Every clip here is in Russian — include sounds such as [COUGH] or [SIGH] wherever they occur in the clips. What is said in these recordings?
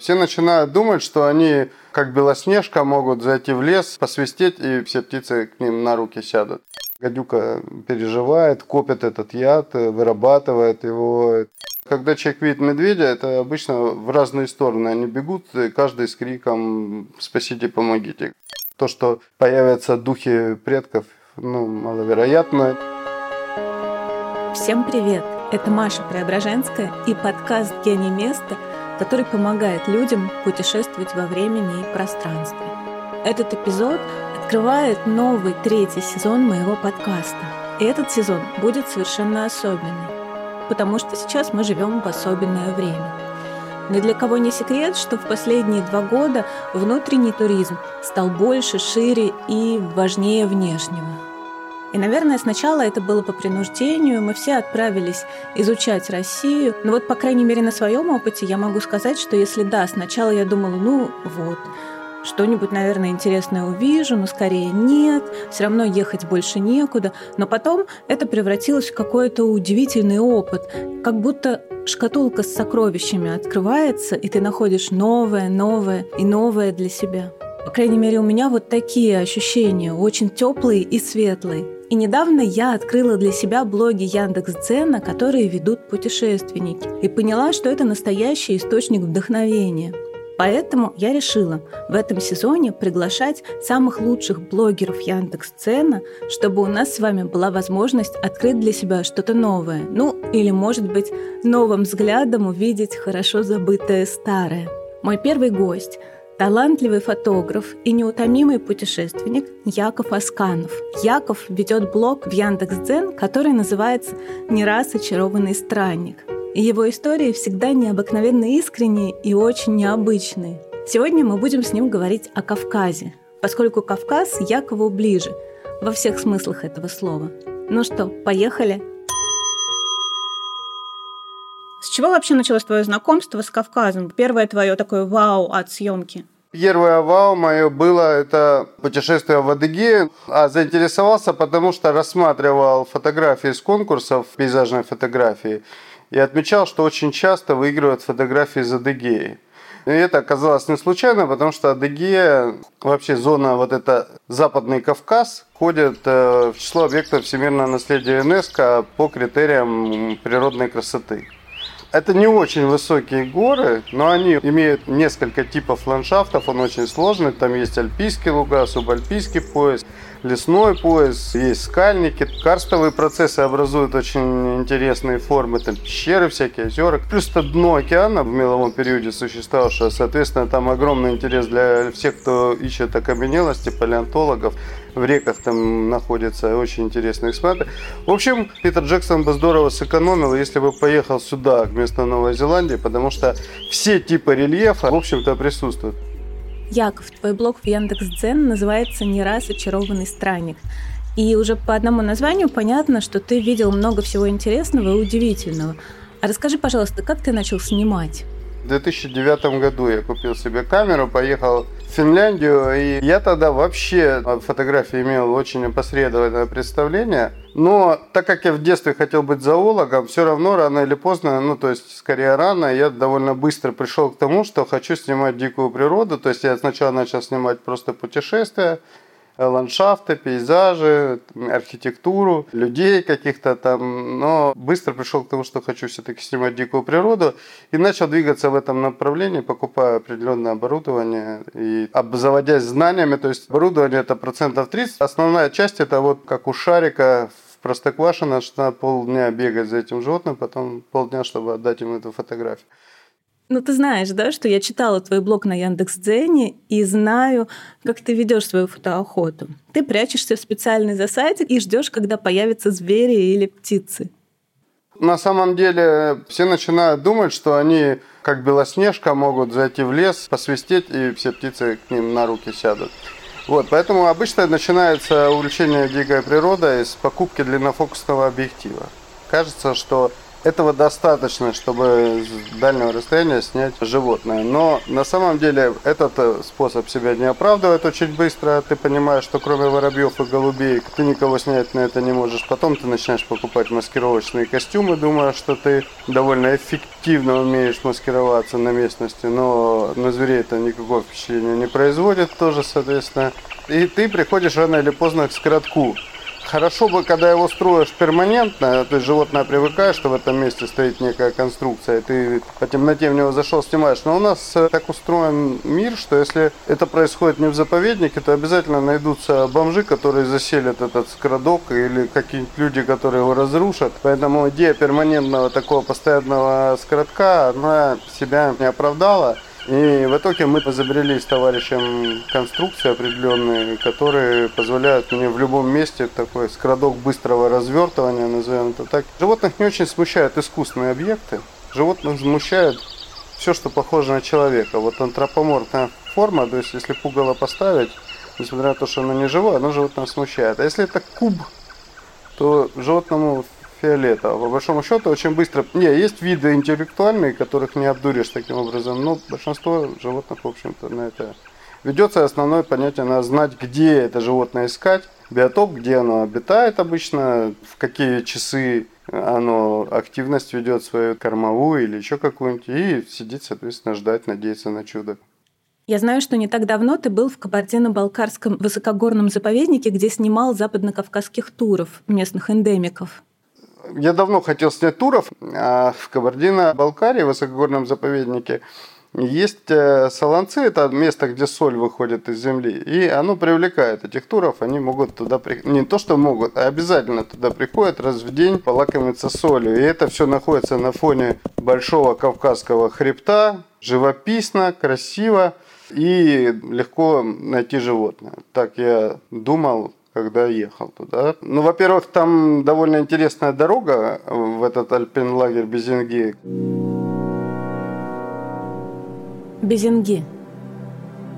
Все начинают думать, что они, как Белоснежка, могут зайти в лес, посвистеть, и все птицы к ним на руки сядут. Гадюка переживает, копит этот яд, вырабатывает его. Когда человек видит медведя, это обычно в разные стороны. Они бегут, каждый с криком «спасите, помогите». То, что появятся духи предков, ну, маловероятно. Всем привет! Это Маша Преображенская и подкаст «Гений места», который помогает людям путешествовать во времени и пространстве. Этот эпизод открывает новый третий сезон моего подкаста. И этот сезон будет совершенно особенный, потому что сейчас мы живем в особенное время. Ни для кого не секрет, что в последние два года внутренний туризм стал больше, шире и важнее внешнего. И, наверное, сначала это было по принуждению, мы все отправились изучать Россию. Но вот, по крайней мере, на своем опыте я могу сказать, что если да, сначала я думала, ну вот, что-нибудь, наверное, интересное увижу, но скорее нет, все равно ехать больше некуда. Но потом это превратилось в какой-то удивительный опыт, как будто шкатулка с сокровищами открывается, и ты находишь новое, новое и новое для себя. По крайней мере, у меня вот такие ощущения, очень теплые и светлые. И недавно я открыла для себя блоги Яндекс.Дзена, которые ведут путешественники, и поняла, что это настоящий источник вдохновения. Поэтому я решила в этом сезоне приглашать самых лучших блогеров Яндекс.Дзена, чтобы у нас с вами была возможность открыть для себя что-то новое. Ну, или, может быть, новым взглядом увидеть хорошо забытое старое. Мой первый гость – талантливый фотограф и неутомимый путешественник Яков Асканов. Яков ведет блог в Яндекс.Дзен, который называется «Не раз очарованный странник». И его истории всегда необыкновенно искренние и очень необычные. Сегодня мы будем с ним говорить о Кавказе, поскольку Кавказ Якову ближе, во всех смыслах этого слова. Ну что, поехали? С чего вообще началось твое знакомство с Кавказом? Первое твое такое вау от съемки? Первое вау мое было это путешествие в Адыгею. А заинтересовался, потому что рассматривал фотографии с конкурсов пейзажной фотографии и отмечал, что очень часто выигрывают фотографии из Адыгеи. И это оказалось не случайно, потому что Адыгея, вообще зона вот эта Западный Кавказ, входит э, в число объектов всемирного наследия ЮНЕСКО по критериям природной красоты. Это не очень высокие горы, но они имеют несколько типов ландшафтов, он очень сложный. Там есть альпийские луга, субальпийский пояс, лесной пояс, есть скальники. Карстовые процессы образуют очень интересные формы, там пещеры всякие, озера. Плюс это дно океана в меловом периоде существовавшее, соответственно, там огромный интерес для всех, кто ищет окаменелости, палеонтологов в реках там находятся очень интересные экспонаты. В общем, Питер Джексон бы здорово сэкономил, если бы поехал сюда, вместо Новой Зеландии, потому что все типы рельефа, в общем-то, присутствуют. Яков, твой блог в Яндекс.Дзен называется «Не раз очарованный странник». И уже по одному названию понятно, что ты видел много всего интересного и удивительного. А расскажи, пожалуйста, как ты начал снимать? В 2009 году я купил себе камеру, поехал в Финляндию, и я тогда вообще о фотографии имел очень опосредованное представление. Но так как я в детстве хотел быть зоологом, все равно рано или поздно, ну то есть скорее рано, я довольно быстро пришел к тому, что хочу снимать дикую природу. То есть я сначала начал снимать просто путешествия, ландшафты, пейзажи, архитектуру, людей каких-то там, но быстро пришел к тому, что хочу все-таки снимать дикую природу и начал двигаться в этом направлении, покупая определенное оборудование и обзаводясь знаниями, то есть оборудование это процентов 30, основная часть это вот как у шарика в Простоквашино, что надо полдня бегать за этим животным, потом полдня, чтобы отдать ему эту фотографию. Ну, ты знаешь, да, что я читала твой блог на Яндекс.Дзене и знаю, как ты ведешь свою фотоохоту. Ты прячешься в специальный засадик и ждешь, когда появятся звери или птицы. На самом деле все начинают думать, что они, как Белоснежка, могут зайти в лес, посвистеть, и все птицы к ним на руки сядут. Вот, поэтому обычно начинается увлечение дикой природой с покупки длиннофокусного объектива. Кажется, что Этого достаточно, чтобы с дальнего расстояния снять животное. Но на самом деле этот э, способ себя не оправдывает очень быстро. Ты понимаешь, что кроме воробьев и голубей ты никого снять на это не можешь. Потом ты начинаешь покупать маскировочные костюмы, думая, что ты довольно эффективно умеешь маскироваться на местности. Но на зверей это никакого впечатления не производит тоже, соответственно. И ты приходишь рано или поздно к скоротку. Хорошо бы, когда его строишь перманентно, то есть животное привыкает, что в этом месте стоит некая конструкция, и ты по темноте в него зашел, снимаешь. Но у нас э, так устроен мир, что если это происходит не в заповеднике, то обязательно найдутся бомжи, которые заселят этот скрадок, или какие-нибудь люди, которые его разрушат. Поэтому идея перманентного такого постоянного скоротка, она себя не оправдала. И в итоге мы изобрели с товарищем конструкции определенные, которые позволяют мне в любом месте такой скрадок быстрого развертывания, назовем это так. Животных не очень смущают искусственные объекты. Животных смущает все, что похоже на человека. Вот антропоморфная форма, то есть если пугало поставить, несмотря на то, что оно не живое, оно животное смущает. А если это куб, то животному фиолетово. По большому счету, очень быстро... Не, есть виды интеллектуальные, которых не обдуришь таким образом, но большинство животных, в общем-то, на это ведется. Основное понятие надо знать, где это животное искать, биотоп, где оно обитает обычно, в какие часы оно активность ведет свою кормовую или еще какую-нибудь, и сидеть, соответственно, ждать, надеяться на чудо. Я знаю, что не так давно ты был в Кабардино-Балкарском высокогорном заповеднике, где снимал западно-кавказских туров, местных эндемиков. Я давно хотел снять туров, а в Кабардино-Балкарии, в высокогорном заповеднике, есть э, солонцы, это место, где соль выходит из земли, и оно привлекает этих туров, они могут туда, при... не то что могут, а обязательно туда приходят раз в день полакомиться солью. И это все находится на фоне большого кавказского хребта, живописно, красиво и легко найти животное. Так я думал, когда ехал туда. Ну, во-первых, там довольно интересная дорога в этот альпин-лагерь Безинги. Безинги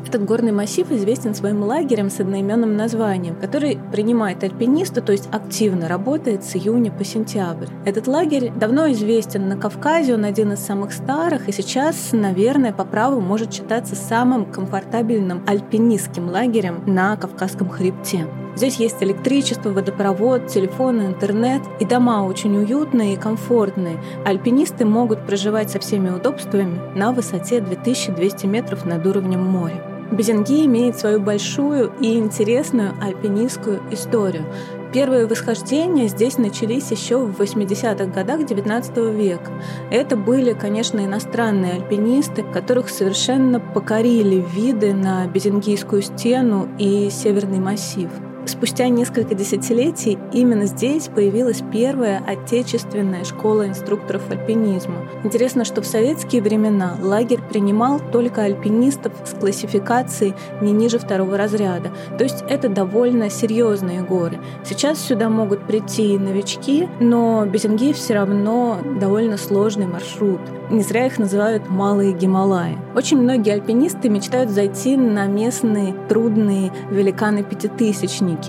этот горный массив известен своим лагерем с одноименным названием, который принимает альпинисты, то есть активно работает с июня по сентябрь. Этот лагерь давно известен на Кавказе, он один из самых старых, и сейчас, наверное, по праву может считаться самым комфортабельным альпинистским лагерем на Кавказском хребте. Здесь есть электричество, водопровод, телефон, интернет, и дома очень уютные и комфортные. Альпинисты могут проживать со всеми удобствами на высоте 2200 метров над уровнем моря. Безенги имеет свою большую и интересную альпинистскую историю. Первые восхождения здесь начались еще в 80-х годах XIX века. Это были, конечно, иностранные альпинисты, которых совершенно покорили виды на Безенгийскую стену и Северный массив. Спустя несколько десятилетий именно здесь появилась первая отечественная школа инструкторов альпинизма. Интересно, что в советские времена лагерь принимал только альпинистов с классификацией не ниже второго разряда. То есть это довольно серьезные горы. Сейчас сюда могут прийти новички, но Безенгей все равно довольно сложный маршрут. Не зря их называют «малые Гималаи». Очень многие альпинисты мечтают зайти на местные трудные великаны-пятитысячники.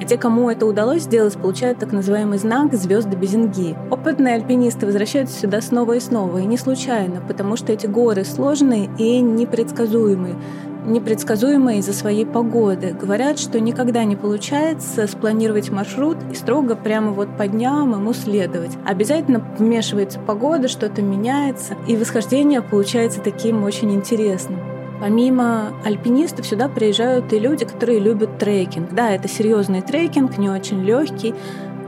А те, кому это удалось сделать, получают так называемый знак «Звезды Безинги». Опытные альпинисты возвращаются сюда снова и снова, и не случайно, потому что эти горы сложные и непредсказуемые непредсказуемые из-за своей погоды. Говорят, что никогда не получается спланировать маршрут и строго прямо вот по дням ему следовать. Обязательно вмешивается погода, что-то меняется, и восхождение получается таким очень интересным. Помимо альпинистов сюда приезжают и люди, которые любят трекинг. Да, это серьезный трекинг, не очень легкий,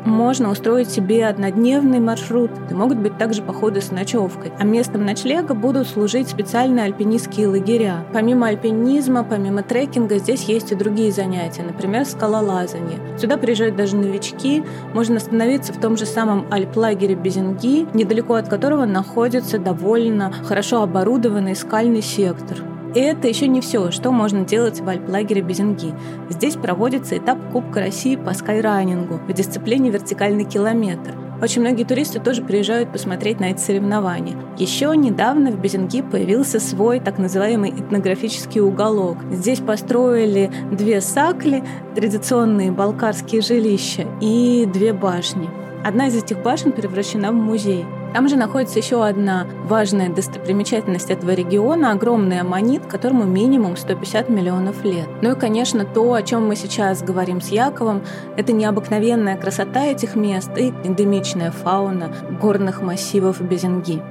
можно устроить себе однодневный маршрут. И могут быть также походы с ночевкой. А местом ночлега будут служить специальные альпинистские лагеря. Помимо альпинизма, помимо трекинга, здесь есть и другие занятия, например, скалолазание. Сюда приезжают даже новички. Можно остановиться в том же самом альплагере Безинги, недалеко от которого находится довольно хорошо оборудованный скальный сектор. И это еще не все, что можно делать в альплагере Безинги. Здесь проводится этап Кубка России по скайранингу в дисциплине «Вертикальный километр». Очень многие туристы тоже приезжают посмотреть на эти соревнования. Еще недавно в Безинги появился свой так называемый этнографический уголок. Здесь построили две сакли, традиционные балкарские жилища, и две башни. Одна из этих башен превращена в музей. Там же находится еще одна важная достопримечательность этого региона – огромный аммонит, которому минимум 150 миллионов лет. Ну и, конечно, то, о чем мы сейчас говорим с Яковом, это необыкновенная красота этих мест и эндемичная фауна горных массивов Безенги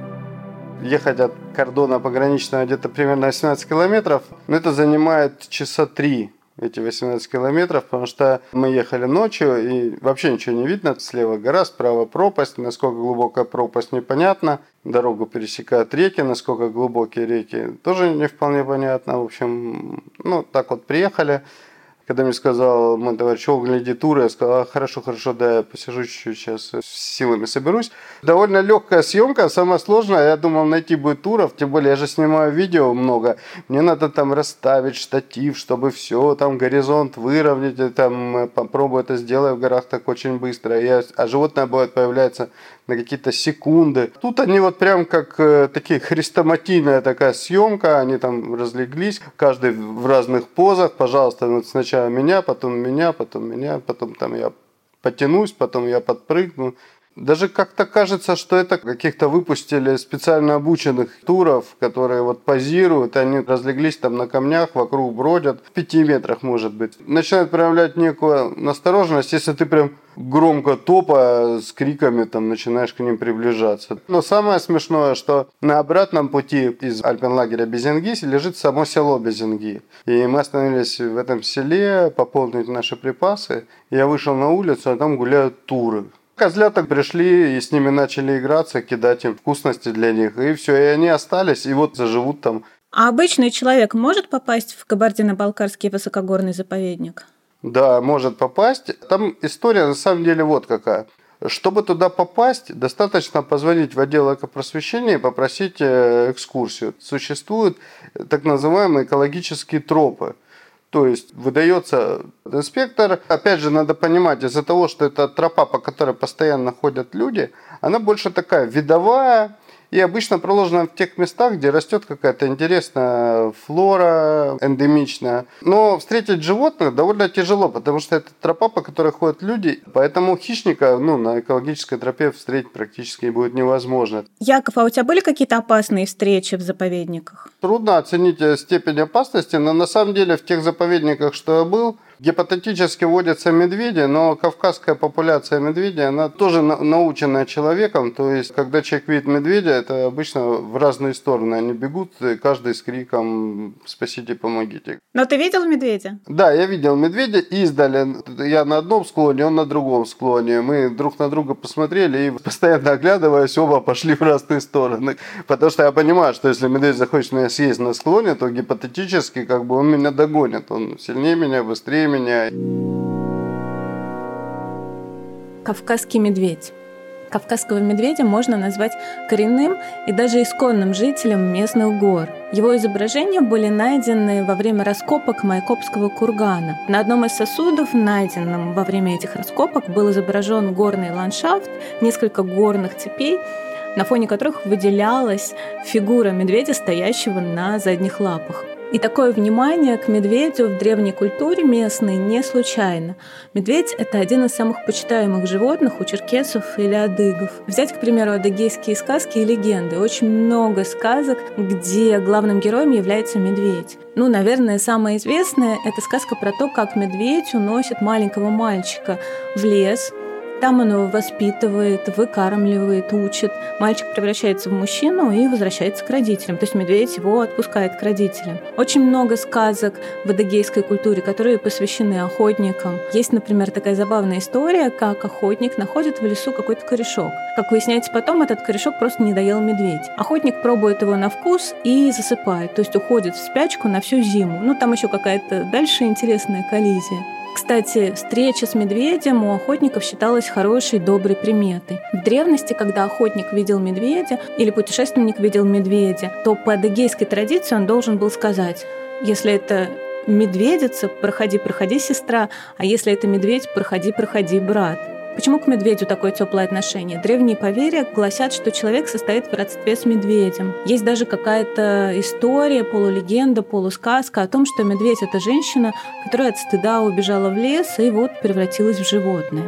ехать от кордона пограничного где-то примерно 18 километров, но это занимает часа три эти 18 километров, потому что мы ехали ночью и вообще ничего не видно. Слева гора, справа пропасть. Насколько глубокая пропасть, непонятно. Дорогу пересекают реки, насколько глубокие реки, тоже не вполне понятно. В общем, ну, так вот приехали. Когда мне сказал мой товарищ, о, гляди туры, я сказал, а, хорошо, хорошо, да, я посижу чуть-чуть, сейчас с силами соберусь. Довольно легкая съемка, самое сложное, я думал, найти будет туров, тем более я же снимаю видео много, мне надо там расставить штатив, чтобы все, там горизонт выровнять, там э, попробую это сделать в горах так очень быстро, я, а животное будет появляться на какие-то секунды. Тут они вот прям как э, такие хрестоматийная такая съемка, они там разлеглись, каждый в разных позах, пожалуйста, вот сначала меня, потом меня, потом меня, потом там я потянусь, потом я подпрыгну. Даже как-то кажется, что это каких-то выпустили специально обученных туров, которые вот позируют, они разлеглись там на камнях, вокруг бродят, в пяти метрах может быть. Начинают проявлять некую настороженность, если ты прям громко топа с криками там начинаешь к ним приближаться. Но самое смешное, что на обратном пути из альпенлагеря Безингиси лежит само село Безинги. И мы остановились в этом селе пополнить наши припасы. Я вышел на улицу, а там гуляют туры. Козляток пришли и с ними начали играться, кидать им вкусности для них. И все, и они остались, и вот заживут там. А обычный человек может попасть в Кабардино-Балкарский высокогорный заповедник? Да, может попасть. Там история на самом деле вот какая. Чтобы туда попасть, достаточно позвонить в отдел экопросвещения и попросить э, экскурсию. Существуют так называемые экологические тропы. То есть выдается инспектор. Опять же, надо понимать, из-за того, что это тропа, по которой постоянно ходят люди, она больше такая видовая, и обычно проложена в тех местах, где растет какая-то интересная флора эндемичная. Но встретить животных довольно тяжело, потому что это тропа, по которой ходят люди. Поэтому хищника ну, на экологической тропе встретить практически будет невозможно. Яков, а у тебя были какие-то опасные встречи в заповедниках? Трудно оценить степень опасности, но на самом деле в тех заповедниках, что я был, Гипотетически водятся медведи, но кавказская популяция медведей, она тоже наученная человеком. То есть, когда человек видит медведя, это обычно в разные стороны. Они бегут, каждый с криком «спасите, помогите». Но ты видел медведя? Да, я видел медведя издали. Я на одном склоне, он на другом склоне. Мы друг на друга посмотрели и, постоянно оглядываясь, оба пошли в разные стороны. Потому что я понимаю, что если медведь захочет меня съесть на склоне, то гипотетически как бы он меня догонит. Он сильнее меня, быстрее меня. Кавказский медведь. Кавказского медведя можно назвать коренным и даже исконным жителем местных гор. Его изображения были найдены во время раскопок Майкопского кургана. На одном из сосудов, найденном во время этих раскопок, был изображен горный ландшафт, несколько горных цепей, на фоне которых выделялась фигура медведя, стоящего на задних лапах. И такое внимание к медведю в древней культуре местной не случайно. Медведь – это один из самых почитаемых животных у черкесов или адыгов. Взять, к примеру, адыгейские сказки и легенды. Очень много сказок, где главным героем является медведь. Ну, наверное, самая известная – это сказка про то, как медведь уносит маленького мальчика в лес – там он его воспитывает, выкармливает, учит. Мальчик превращается в мужчину и возвращается к родителям. То есть медведь его отпускает к родителям. Очень много сказок в адыгейской культуре, которые посвящены охотникам. Есть, например, такая забавная история, как охотник находит в лесу какой-то корешок. Как выясняется потом, этот корешок просто не доел медведь. Охотник пробует его на вкус и засыпает, то есть уходит в спячку на всю зиму. Ну, там еще какая-то дальше интересная коллизия. Кстати, встреча с медведем у охотников считалась хорошей, доброй приметой. В древности, когда охотник видел медведя или путешественник видел медведя, то по адыгейской традиции он должен был сказать, если это медведица, проходи, проходи, сестра, а если это медведь, проходи, проходи, брат. Почему к медведю такое теплое отношение? Древние поверья гласят, что человек состоит в родстве с медведем. Есть даже какая-то история, полулегенда, полусказка о том, что медведь — это женщина, которая от стыда убежала в лес и вот превратилась в животное.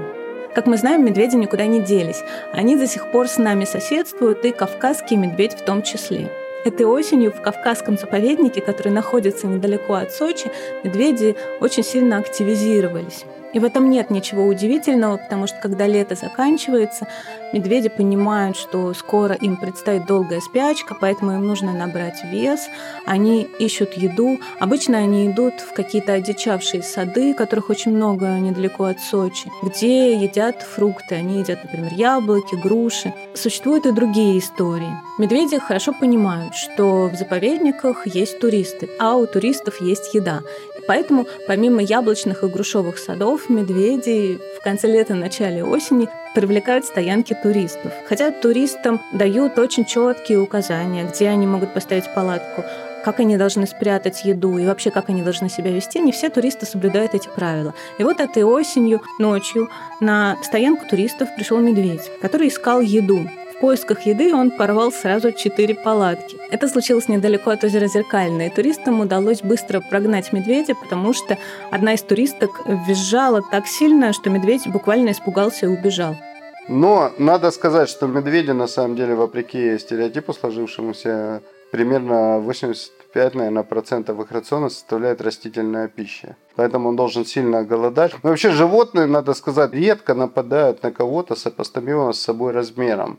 Как мы знаем, медведи никуда не делись. Они до сих пор с нами соседствуют, и кавказский медведь в том числе. Этой осенью в Кавказском заповеднике, который находится недалеко от Сочи, медведи очень сильно активизировались. И в этом нет ничего удивительного, потому что когда лето заканчивается, медведи понимают, что скоро им предстоит долгая спячка, поэтому им нужно набрать вес. Они ищут еду. Обычно они идут в какие-то одичавшие сады, которых очень много недалеко от Сочи, где едят фрукты. Они едят, например, яблоки, груши. Существуют и другие истории. Медведи хорошо понимают, что в заповедниках есть туристы, а у туристов есть еда. Поэтому помимо яблочных и грушевых садов, медведи в конце лета, начале осени привлекают стоянки туристов. Хотя туристам дают очень четкие указания, где они могут поставить палатку, как они должны спрятать еду и вообще как они должны себя вести, не все туристы соблюдают эти правила. И вот этой осенью, ночью на стоянку туристов пришел медведь, который искал еду. В поисках еды он порвал сразу четыре палатки. Это случилось недалеко от озера Зеркальное, туристам удалось быстро прогнать медведя, потому что одна из туристок визжала так сильно, что медведь буквально испугался и убежал. Но надо сказать, что медведи на самом деле, вопреки стереотипу сложившемуся, примерно 85, наверное, процентов их рациона составляет растительная пища. Поэтому он должен сильно голодать. Но вообще животные, надо сказать, редко нападают на кого-то сопоставимого с собой размером.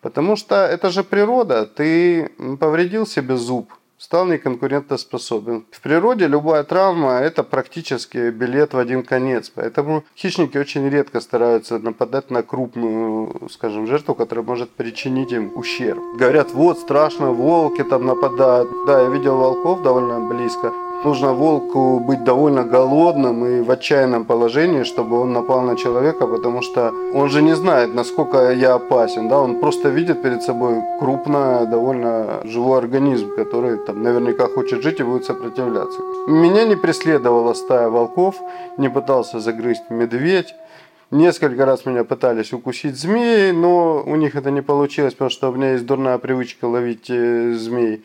Потому что это же природа. Ты повредил себе зуб, стал неконкурентоспособен. В природе любая травма – это практически билет в один конец. Поэтому хищники очень редко стараются нападать на крупную, скажем, жертву, которая может причинить им ущерб. Говорят, вот страшно, волки там нападают. Да, я видел волков довольно близко. Нужно волку быть довольно голодным и в отчаянном положении, чтобы он напал на человека, потому что он же не знает, насколько я опасен. Да? Он просто видит перед собой крупный, довольно живой организм, который там наверняка хочет жить и будет сопротивляться. Меня не преследовала стая волков, не пытался загрызть медведь. Несколько раз меня пытались укусить змеи, но у них это не получилось, потому что у меня есть дурная привычка ловить э, змей.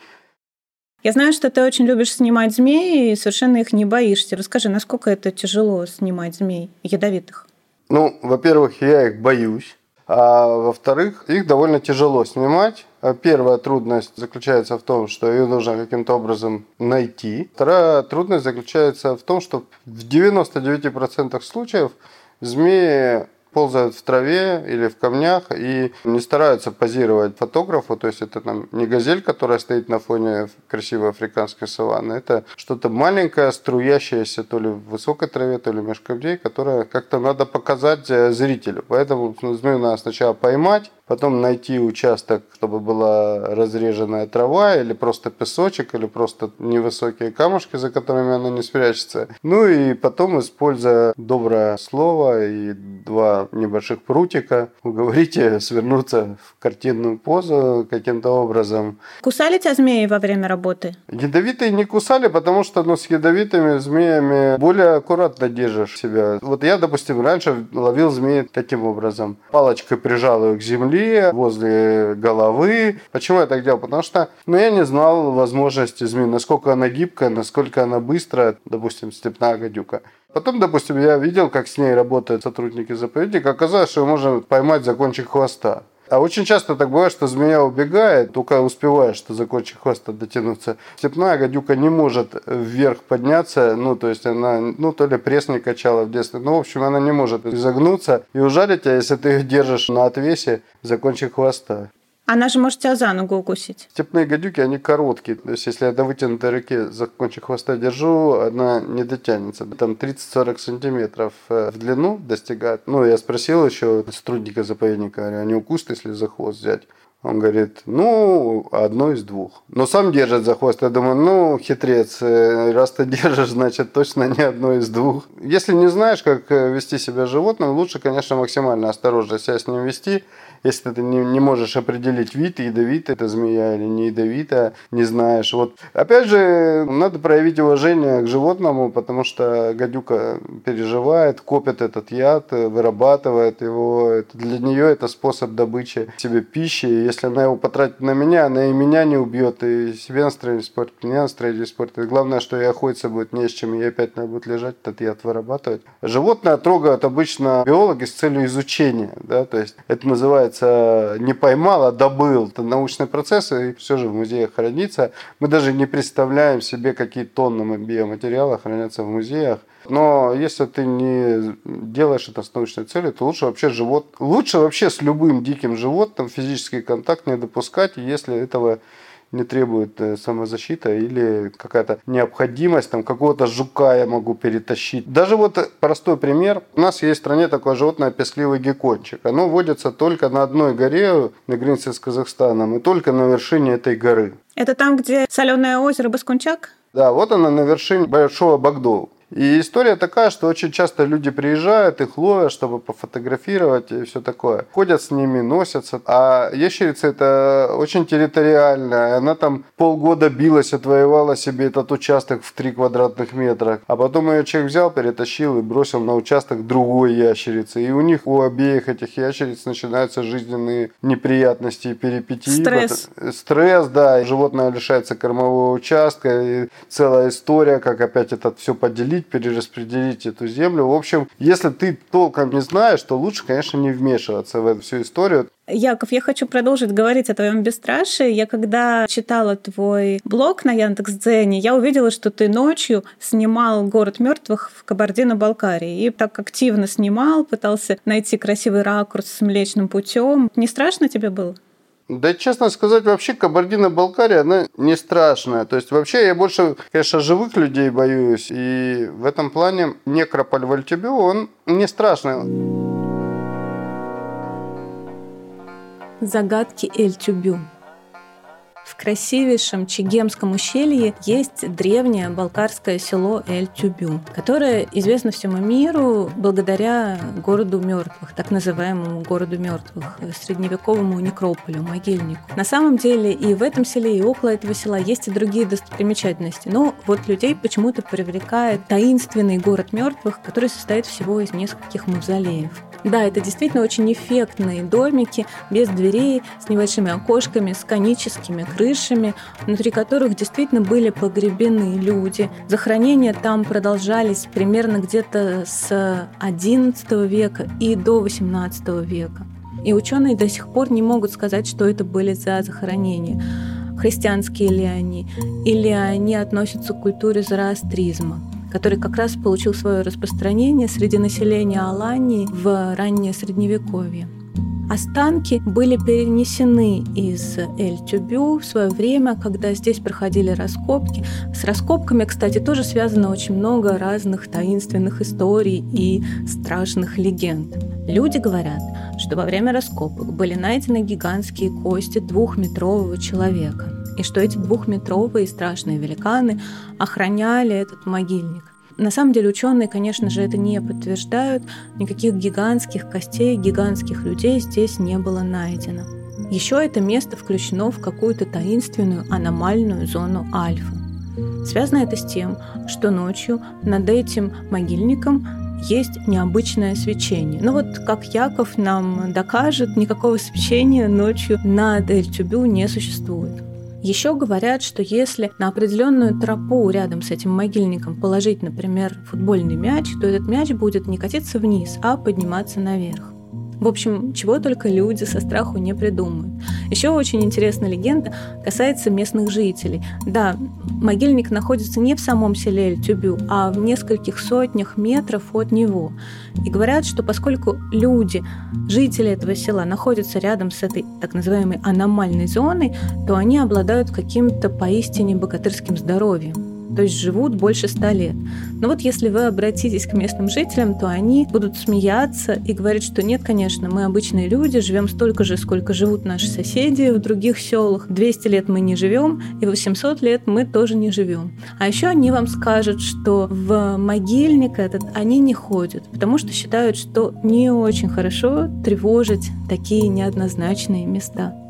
Я знаю, что ты очень любишь снимать змей и совершенно их не боишься. Расскажи, насколько это тяжело снимать змей ядовитых? Ну, во-первых, я их боюсь. А во-вторых, их довольно тяжело снимать. Первая трудность заключается в том, что ее нужно каким-то образом найти. Вторая трудность заключается в том, что в 99% случаев змеи ползают в траве или в камнях и не стараются позировать фотографу. То есть это там не газель, которая стоит на фоне красивой африканской саванны. Это что-то маленькое, струящееся то ли в высокой траве, то ли меж камней, которое как-то надо показать э, зрителю. Поэтому змею надо сначала поймать, потом найти участок, чтобы была разреженная трава или просто песочек, или просто невысокие камушки, за которыми она не спрячется. Ну и потом, используя доброе слово и два небольших прутика, уговорите свернуться в картинную позу каким-то образом. Кусали тебя змеи во время работы? Ядовитые не кусали, потому что ну, с ядовитыми змеями более аккуратно держишь себя. Вот я, допустим, раньше ловил змеи таким образом. Палочкой прижал их к земле, земле, возле головы. Почему я так делал? Потому что ну, я не знал возможности змеи, насколько она гибкая, насколько она быстрая, допустим, степная гадюка. Потом, допустим, я видел, как с ней работают сотрудники заповедника. Оказалось, что можно поймать за кончик хвоста. А очень часто так бывает, что змея убегает, только успеваешь что за кончик хвоста дотянуться. Степная гадюка не может вверх подняться, ну, то есть она, ну, то ли пресс не качала в детстве, ну, в общем, она не может изогнуться и ужалить тебя, если ты их держишь на отвесе за кончик хвоста. Она же может тебя за ногу укусить. Степные гадюки, они короткие. То есть, если я на вытянутой руке за кончик хвоста держу, она не дотянется. Там 30-40 сантиметров э, в длину достигает. Ну, я спросил еще сотрудника заповедника, говорю, они укусят, если за хвост взять? Он говорит, ну, одно из двух. Но сам держит за хвост. Я думаю, ну, хитрец, э, раз ты держишь, значит, точно не одно из двух. Если не знаешь, как э, вести себя с животным, лучше, конечно, максимально осторожно себя с ним вести если ты не, не можешь определить вид, ядовитая это змея или не ядовитая, не знаешь. Вот. Опять же, надо проявить уважение к животному, потому что гадюка переживает, копит этот яд, вырабатывает его. Для нее это способ добычи себе пищи. если она его потратит на меня, она и меня не убьет, и себе настроение испортит, меня настроение испортит. Главное, что и охотиться будет не с чем, и опять надо будет лежать, этот яд вырабатывать. Животное трогают обычно биологи с целью изучения, да, то есть это называется не поймал, а добыл. Это научный процесс, и все же в музеях хранится. Мы даже не представляем себе, какие тонны биоматериала хранятся в музеях. Но если ты не делаешь это с научной целью, то лучше вообще живот, лучше вообще с любым диким животным физический контакт не допускать, если этого не требует э, самозащита или какая-то необходимость, там какого-то жука я могу перетащить. Даже вот простой пример. У нас есть в стране такое животное пескливый геккончик. Оно водится только на одной горе на границе с Казахстаном и только на вершине этой горы. Это там, где соленое озеро Баскунчак? Да, вот она на вершине Большого Багдова. И история такая, что очень часто люди приезжают, их ловят, чтобы пофотографировать и все такое. Ходят с ними, носятся. А ящерица это очень территориальная. Она там полгода билась, отвоевала себе этот участок в 3 квадратных метра. А потом ее человек взял, перетащил и бросил на участок другой ящерицы. И у них, у обеих этих ящериц начинаются жизненные неприятности и перипетии. Стресс. Стресс, да. Животное лишается кормового участка. И целая история, как опять это все поделить разделить, перераспределить эту землю. В общем, если ты толком не знаешь, то лучше, конечно, не вмешиваться в эту всю историю. Яков, я хочу продолжить говорить о твоем бесстрашии. Я когда читала твой блог на Яндекс.Дзене, я увидела, что ты ночью снимал «Город мертвых» в Кабардино-Балкарии. И так активно снимал, пытался найти красивый ракурс с Млечным путем. Не страшно тебе было? Да, честно сказать, вообще Кабардино-Балкария, она не страшная. То есть вообще я больше, конечно, живых людей боюсь. И в этом плане некрополь Вальтюбю, он не страшный. Загадки Эль-Тюбю. В красивейшем Чегемском ущелье есть древнее балкарское село Эль-Тюбю, которое известно всему миру благодаря городу мертвых, так называемому городу мертвых, средневековому некрополю, могильнику. На самом деле и в этом селе, и около этого села есть и другие достопримечательности, но вот людей почему-то привлекает таинственный город мертвых, который состоит всего из нескольких мавзолеев. Да, это действительно очень эффектные домики без дверей, с небольшими окошками, с коническими крышами, внутри которых действительно были погребены люди. Захоронения там продолжались примерно где-то с XI века и до XVIII века. И ученые до сих пор не могут сказать, что это были за захоронения. Христианские ли они, или они относятся к культуре зороастризма который как раз получил свое распространение среди населения Алании в раннее Средневековье. Останки были перенесены из Эль-Тюбю в свое время, когда здесь проходили раскопки. С раскопками, кстати, тоже связано очень много разных таинственных историй и страшных легенд. Люди говорят, что во время раскопок были найдены гигантские кости двухметрового человека – и что эти двухметровые страшные великаны охраняли этот могильник. На самом деле ученые, конечно же, это не подтверждают. Никаких гигантских костей, гигантских людей здесь не было найдено. Еще это место включено в какую-то таинственную аномальную зону альфа. Связано это с тем, что ночью над этим могильником есть необычное свечение. Но вот, как Яков нам докажет, никакого свечения ночью над Эль-Тюбю не существует. Еще говорят, что если на определенную тропу рядом с этим могильником положить, например, футбольный мяч, то этот мяч будет не катиться вниз, а подниматься наверх. В общем, чего только люди со страху не придумают. Еще очень интересная легенда касается местных жителей. Да, могильник находится не в самом селе Эль-Тюбю, а в нескольких сотнях метров от него. И говорят, что поскольку люди, жители этого села, находятся рядом с этой так называемой аномальной зоной, то они обладают каким-то поистине богатырским здоровьем то есть живут больше ста лет. Но вот если вы обратитесь к местным жителям, то они будут смеяться и говорить, что нет, конечно, мы обычные люди, живем столько же, сколько живут наши соседи в других селах. 200 лет мы не живем, и 800 лет мы тоже не живем. А еще они вам скажут, что в могильник этот они не ходят, потому что считают, что не очень хорошо тревожить такие неоднозначные места.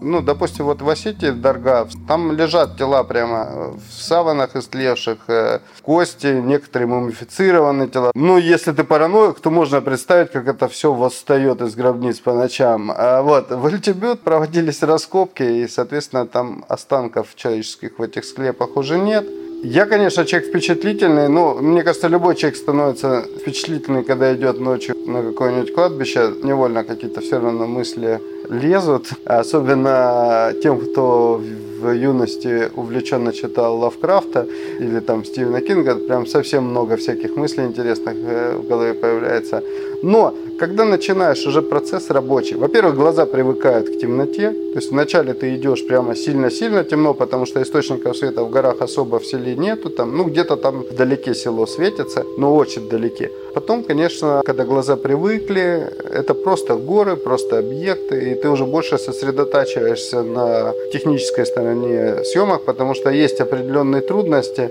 Ну, допустим, вот в Осетии, в Дарга, там лежат тела прямо в саванах истлевших, э, кости, некоторые мумифицированные тела. Ну, если ты параноик, то можно представить, как это все восстает из гробниц по ночам. А вот, в Альтибют проводились раскопки, и, соответственно, там останков человеческих в этих склепах уже нет. Я, конечно, человек впечатлительный, но мне кажется, любой человек становится впечатлительный, когда идет ночью на какое-нибудь кладбище. Невольно какие-то все равно мысли лезут. Особенно тем, кто в юности увлеченно читал Лавкрафта или там Стивена Кинга, прям совсем много всяких мыслей интересных э, в голове появляется. Но когда начинаешь уже процесс рабочий, во-первых, глаза привыкают к темноте, то есть вначале ты идешь прямо сильно-сильно темно, потому что источников света в горах особо в селе нету, там, ну где-то там вдалеке село светится, но очень вдалеке. Потом, конечно, когда глаза привыкли, это просто горы, просто объекты, и ты уже больше сосредотачиваешься на технической стороне съемок, потому что есть определенные трудности.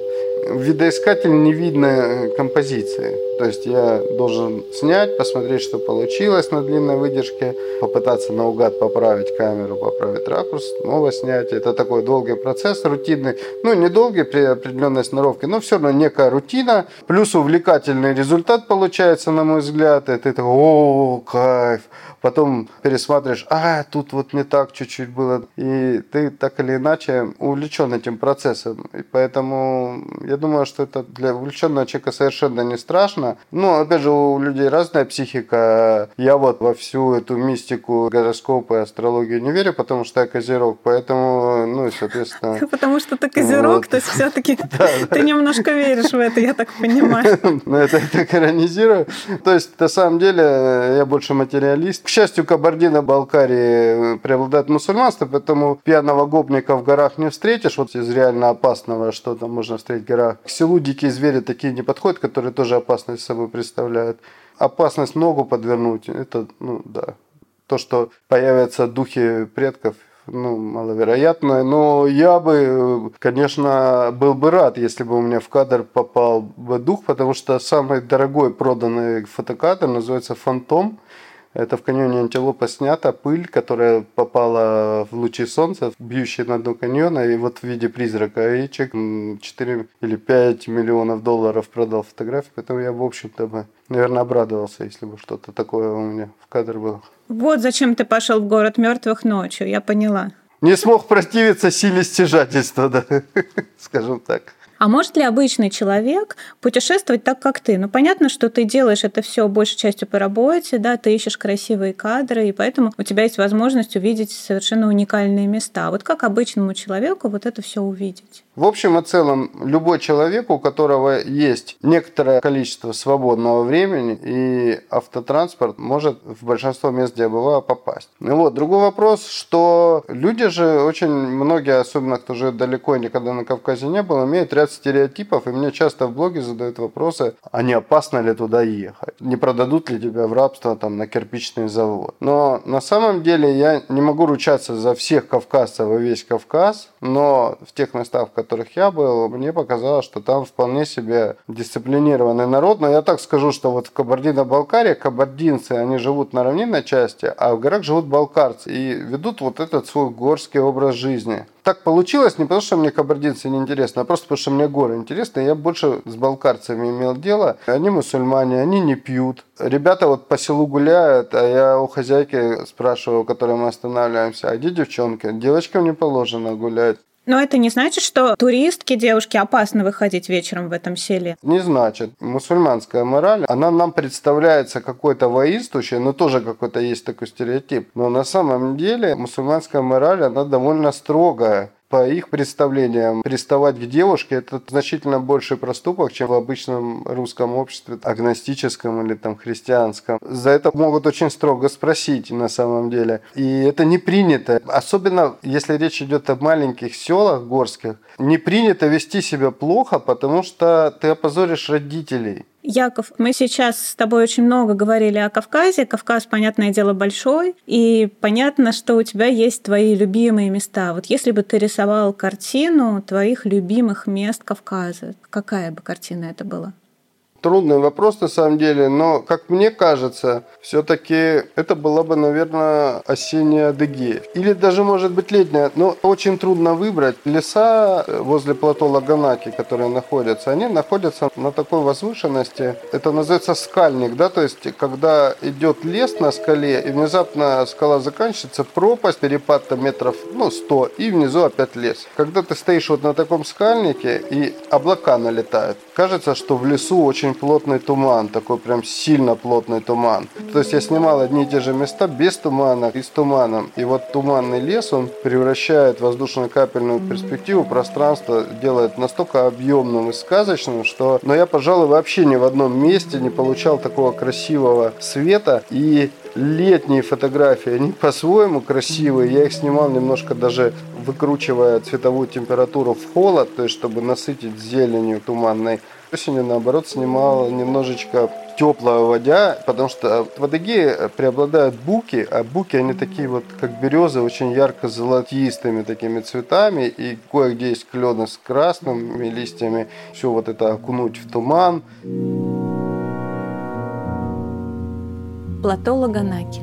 В видоискателе не видно композиции. То есть я должен снять, посмотреть, что получилось на длинной выдержке, попытаться наугад поправить камеру, поправить ракурс, снова снять. Это такой долгий процесс, рутинный. Ну, не долгий при определенной сноровке, но все равно некая рутина. Плюс увлекательный результат получается, на мой взгляд. И ты такой, о, кайф потом пересматриваешь, а, тут вот не так чуть-чуть было. И ты так или иначе увлечен этим процессом. И поэтому я думаю, что это для увлеченного человека совершенно не страшно. Но, опять же, у людей разная психика. Я вот во всю эту мистику, гороскопы, астрологию не верю, потому что я козерог. Поэтому, ну соответственно... [LAUGHS] Потому что ты козерог, то есть все-таки [LAUGHS] ты немножко веришь в это, я так понимаю. [LAUGHS] Ну, это так иронизирую. То есть, на самом деле, я больше материалист. К счастью, Кабардино-Балкарии преобладает мусульманство, поэтому пьяного гопника в горах не встретишь. Вот из реально опасного, что там можно встретить в горах. К селу дикие звери такие не подходят, которые тоже опасность собой представляют. Опасность ногу подвернуть, это, ну да. То, что появятся духи предков, ну, маловероятно. Но я бы, конечно, был бы рад, если бы у меня в кадр попал бы дух, потому что самый дорогой проданный фотокадр называется «Фантом». Это в каньоне Антилопа снята пыль, которая попала в лучи солнца, бьющие на дно каньона, и вот в виде призрака. И человек 4 или 5 миллионов долларов продал фотографии, поэтому я, в общем-то, бы, наверное, обрадовался, если бы что-то такое у меня в кадр было. Вот зачем ты пошел в город мертвых ночью, я поняла. Не смог противиться силе стяжательства, да, [LAUGHS] скажем так. А может ли обычный человек путешествовать так, как ты? Ну, понятно, что ты делаешь это все большей частью по работе, да, ты ищешь красивые кадры, и поэтому у тебя есть возможность увидеть совершенно уникальные места. Вот как обычному человеку вот это все увидеть? В общем и целом, любой человек, у которого есть некоторое количество свободного времени и автотранспорт, может в большинство мест, где я бываю, попасть. Ну вот. Другой вопрос, что люди же очень многие, особенно кто живет далеко и никогда на Кавказе не был, имеют ряд стереотипов, и мне часто в блоге задают вопросы, а не опасно ли туда ехать? Не продадут ли тебя в рабство там на кирпичный завод? Но на самом деле я не могу ручаться за всех кавказцев и весь Кавказ, но в тех местах, которых я был, мне показалось, что там вполне себе дисциплинированный народ. Но я так скажу, что вот в Кабардино-Балкарии кабардинцы, они живут на равнинной части, а в горах живут балкарцы и ведут вот этот свой горский образ жизни так получилось не потому, что мне кабардинцы не интересны, а просто потому, что мне горы интересны. Я больше с балкарцами имел дело. Они мусульмане, они не пьют. Ребята вот по селу гуляют, а я у хозяйки спрашиваю, у которой мы останавливаемся, а где девчонки? Девочкам не положено гулять. Но это не значит, что туристки, девушки, опасно выходить вечером в этом селе. Не значит. Мусульманская мораль, она нам представляется какой-то воинствующей, но тоже какой-то есть такой стереотип. Но на самом деле мусульманская мораль, она довольно строгая по их представлениям, приставать к девушке – это значительно больший проступок, чем в обычном русском обществе, агностическом или там христианском. За это могут очень строго спросить на самом деле. И это не принято. Особенно, если речь идет о маленьких селах горских, не принято вести себя плохо, потому что ты опозоришь родителей. Яков, мы сейчас с тобой очень много говорили о Кавказе. Кавказ, понятное дело, большой, и понятно, что у тебя есть твои любимые места. Вот если бы ты рисовал картину твоих любимых мест Кавказа, какая бы картина это была? Трудный вопрос на самом деле, но, как мне кажется, все-таки это была бы, наверное, осенняя Адыгея. Или даже, может быть, летняя. Но очень трудно выбрать. Леса возле плато Лаганаки, которые находятся, они находятся на такой возвышенности. Это называется скальник, да, то есть, когда идет лес на скале, и внезапно скала заканчивается, пропасть, перепад там метров, ну, 100, и внизу опять лес. Когда ты стоишь вот на таком скальнике, и облака налетают, кажется, что в лесу очень плотный туман, такой прям сильно плотный туман. То есть я снимал одни и те же места без тумана и с туманом. И вот туманный лес, он превращает воздушно-капельную перспективу, пространство делает настолько объемным и сказочным, что... Но я, пожалуй, вообще ни в одном месте не получал такого красивого света и летние фотографии, они по-своему красивые. Я их снимал немножко даже выкручивая цветовую температуру в холод, то есть чтобы насытить зеленью туманной. Осенью, наоборот, снимал немножечко теплого водя, потому что в Адыгее преобладают буки, а буки, они такие вот, как березы, очень ярко-золотистыми такими цветами, и кое-где есть клены с красными листьями. Все вот это окунуть в туман. Плато Лаганаки.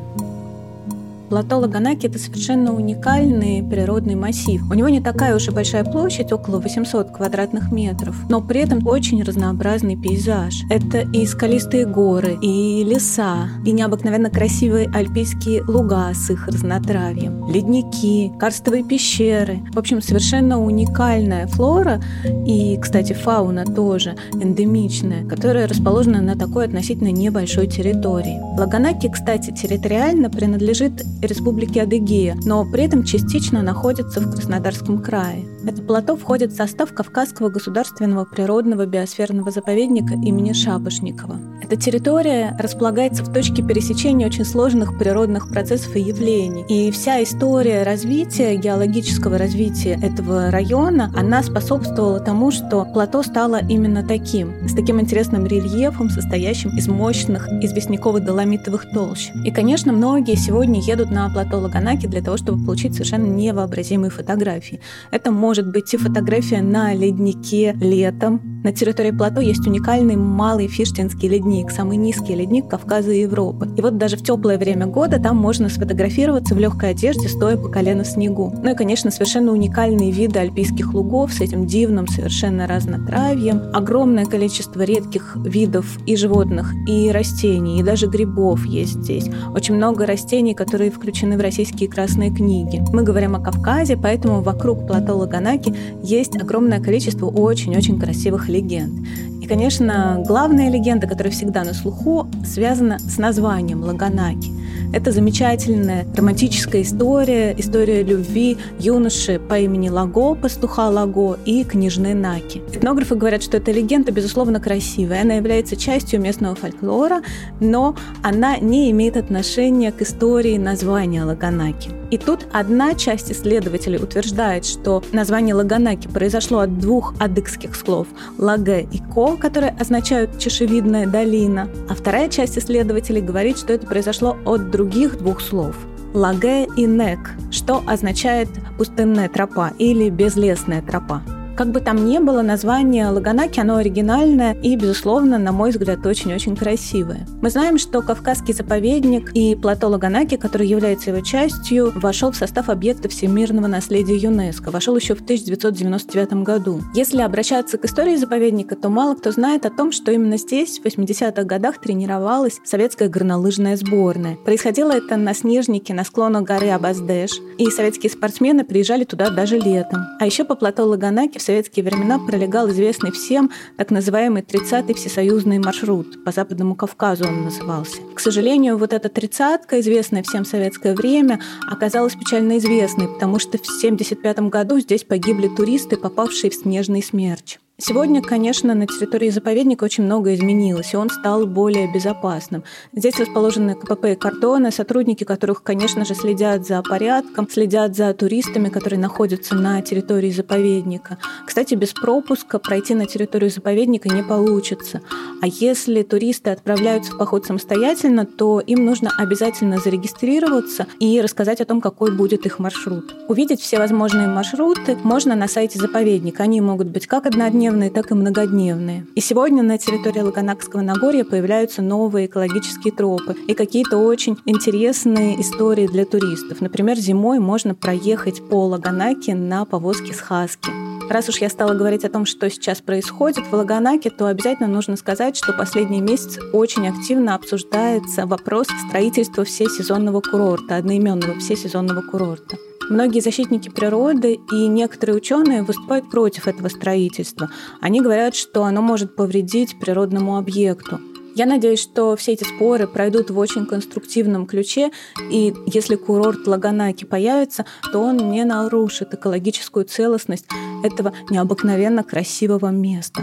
Плато Лаганаки – это совершенно уникальный природный массив. У него не такая уж и большая площадь, около 800 квадратных метров, но при этом очень разнообразный пейзаж. Это и скалистые горы, и леса, и необыкновенно красивые альпийские луга с их разнотравьем, ледники, карстовые пещеры. В общем, совершенно уникальная флора и, кстати, фауна тоже эндемичная, которая расположена на такой относительно небольшой территории. Лаганаки, кстати, территориально принадлежит Республики Адыгея, но при этом частично находится в Краснодарском крае. Это плато входит в состав Кавказского государственного природного биосферного заповедника имени Шапошникова. Эта территория располагается в точке пересечения очень сложных природных процессов и явлений. И вся история развития, геологического развития этого района, она способствовала тому, что плато стало именно таким, с таким интересным рельефом, состоящим из мощных известняково-доломитовых толщ. И, конечно, многие сегодня едут на плато Лаганаки для того, чтобы получить совершенно невообразимые фотографии. Это может быть и фотография на леднике летом. На территории плато есть уникальный малый фиштинский ледник, самый низкий ледник Кавказа и Европы. И вот даже в теплое время года там можно сфотографироваться в легкой одежде, стоя по колено в снегу. Ну и, конечно, совершенно уникальные виды альпийских лугов с этим дивным совершенно разнотравьем, огромное количество редких видов и животных, и растений, и даже грибов есть здесь. Очень много растений, которые включены в российские красные книги. Мы говорим о Кавказе, поэтому вокруг плато Лаганаки есть огромное количество очень-очень красивых легенд. И, конечно, главная легенда, которая всегда на слуху, связана с названием Лаганаки – это замечательная романтическая история, история любви юноши по имени Лаго, пастуха Лаго и княжны Наки. Этнографы говорят, что эта легенда, безусловно, красивая. Она является частью местного фольклора, но она не имеет отношения к истории названия Лаганаки. И тут одна часть исследователей утверждает, что название Лаганаки произошло от двух адыгских слов «лаге» и «ко», которые означают «чешевидная долина», а вторая часть исследователей говорит, что это произошло от других двух слов «лаге» и «нек», что означает «пустынная тропа» или «безлесная тропа». Как бы там ни было, название Лаганаки, оно оригинальное и, безусловно, на мой взгляд, очень-очень красивое. Мы знаем, что Кавказский заповедник и плато Лаганаки, который является его частью, вошел в состав объекта всемирного наследия ЮНЕСКо. Вошел еще в 1999 году. Если обращаться к истории заповедника, то мало кто знает о том, что именно здесь в 80-х годах тренировалась советская горнолыжная сборная. Происходило это на снежнике на склонах горы Абаздеш, и советские спортсмены приезжали туда даже летом. А еще по плато Лаганаки советские времена пролегал известный всем так называемый 30-й всесоюзный маршрут. По Западному Кавказу он назывался. К сожалению, вот эта тридцатка, известная всем советское время, оказалась печально известной, потому что в 1975 году здесь погибли туристы, попавшие в снежный смерч. Сегодня, конечно, на территории заповедника очень много изменилось, и он стал более безопасным. Здесь расположены КПП и кордоны, сотрудники которых, конечно же, следят за порядком, следят за туристами, которые находятся на территории заповедника. Кстати, без пропуска пройти на территорию заповедника не получится. А если туристы отправляются в поход самостоятельно, то им нужно обязательно зарегистрироваться и рассказать о том, какой будет их маршрут. Увидеть все возможные маршруты можно на сайте заповедника. Они могут быть как однодневные, однодневные, так и многодневные. И сегодня на территории Лаганакского Нагорья появляются новые экологические тропы и какие-то очень интересные истории для туристов. Например, зимой можно проехать по Лаганаке на повозке с хаски. Раз уж я стала говорить о том, что сейчас происходит в Лаганаке, то обязательно нужно сказать, что последние месяцы очень активно обсуждается вопрос строительства всесезонного курорта, одноименного всесезонного курорта. Многие защитники природы и некоторые ученые выступают против этого строительства. Они говорят, что оно может повредить природному объекту. Я надеюсь, что все эти споры пройдут в очень конструктивном ключе, и если курорт Лаганаки появится, то он не нарушит экологическую целостность этого необыкновенно красивого места.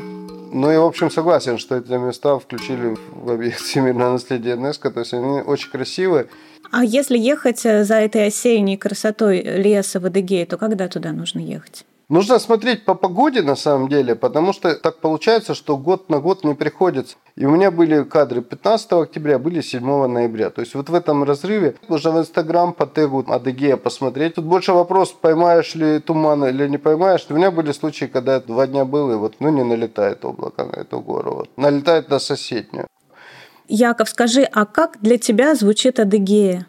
Ну и, в общем, согласен, что эти места включили в объект всемирного наследия ЮНЕСКО, то есть они очень красивые. А если ехать за этой осенней красотой леса в Адыгее, то когда туда нужно ехать? Нужно смотреть по погоде на самом деле, потому что так получается, что год на год не приходится. И у меня были кадры 15 октября, были 7 ноября. То есть вот в этом разрыве уже в Инстаграм по тегу Адыгея посмотреть. Тут больше вопрос, поймаешь ли туман или не поймаешь. У меня были случаи, когда я два дня был, и вот ну, не налетает облако на эту гору. Вот. Налетает на соседнюю. Яков, скажи, а как для тебя звучит Адыгея?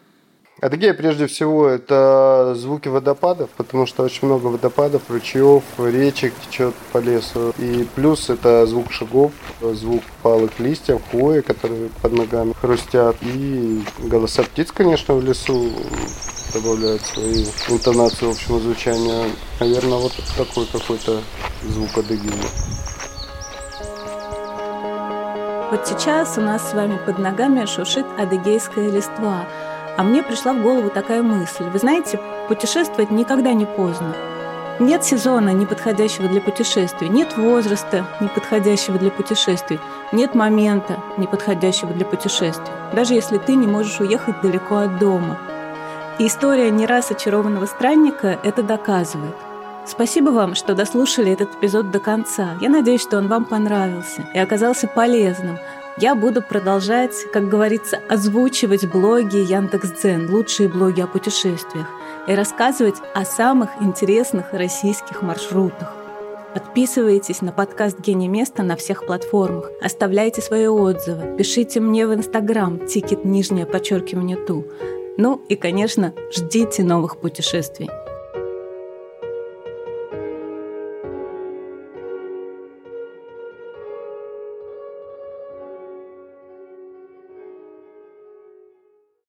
Адыгея, прежде всего, это звуки водопадов, потому что очень много водопадов, ручьев, речек течет по лесу. И плюс это звук шагов, звук палых листьев, хвои, которые под ногами хрустят. И голоса птиц, конечно, в лесу добавляют свою интонацию общего звучания. Наверное, вот такой какой-то звук Адыгеи. Вот сейчас у нас с вами под ногами шуршит адыгейская листва – а мне пришла в голову такая мысль. Вы знаете, путешествовать никогда не поздно. Нет сезона, не подходящего для путешествий, нет возраста, не подходящего для путешествий, нет момента, не подходящего для путешествий, даже если ты не можешь уехать далеко от дома. И история не раз очарованного странника это доказывает. Спасибо вам, что дослушали этот эпизод до конца. Я надеюсь, что он вам понравился и оказался полезным, я буду продолжать, как говорится, озвучивать блоги Яндекс.Дзен, лучшие блоги о путешествиях, и рассказывать о самых интересных российских маршрутах. Подписывайтесь на подкаст «Гений места» на всех платформах. Оставляйте свои отзывы. Пишите мне в Инстаграм, тикет нижнее подчеркивание ту. Ну и, конечно, ждите новых путешествий.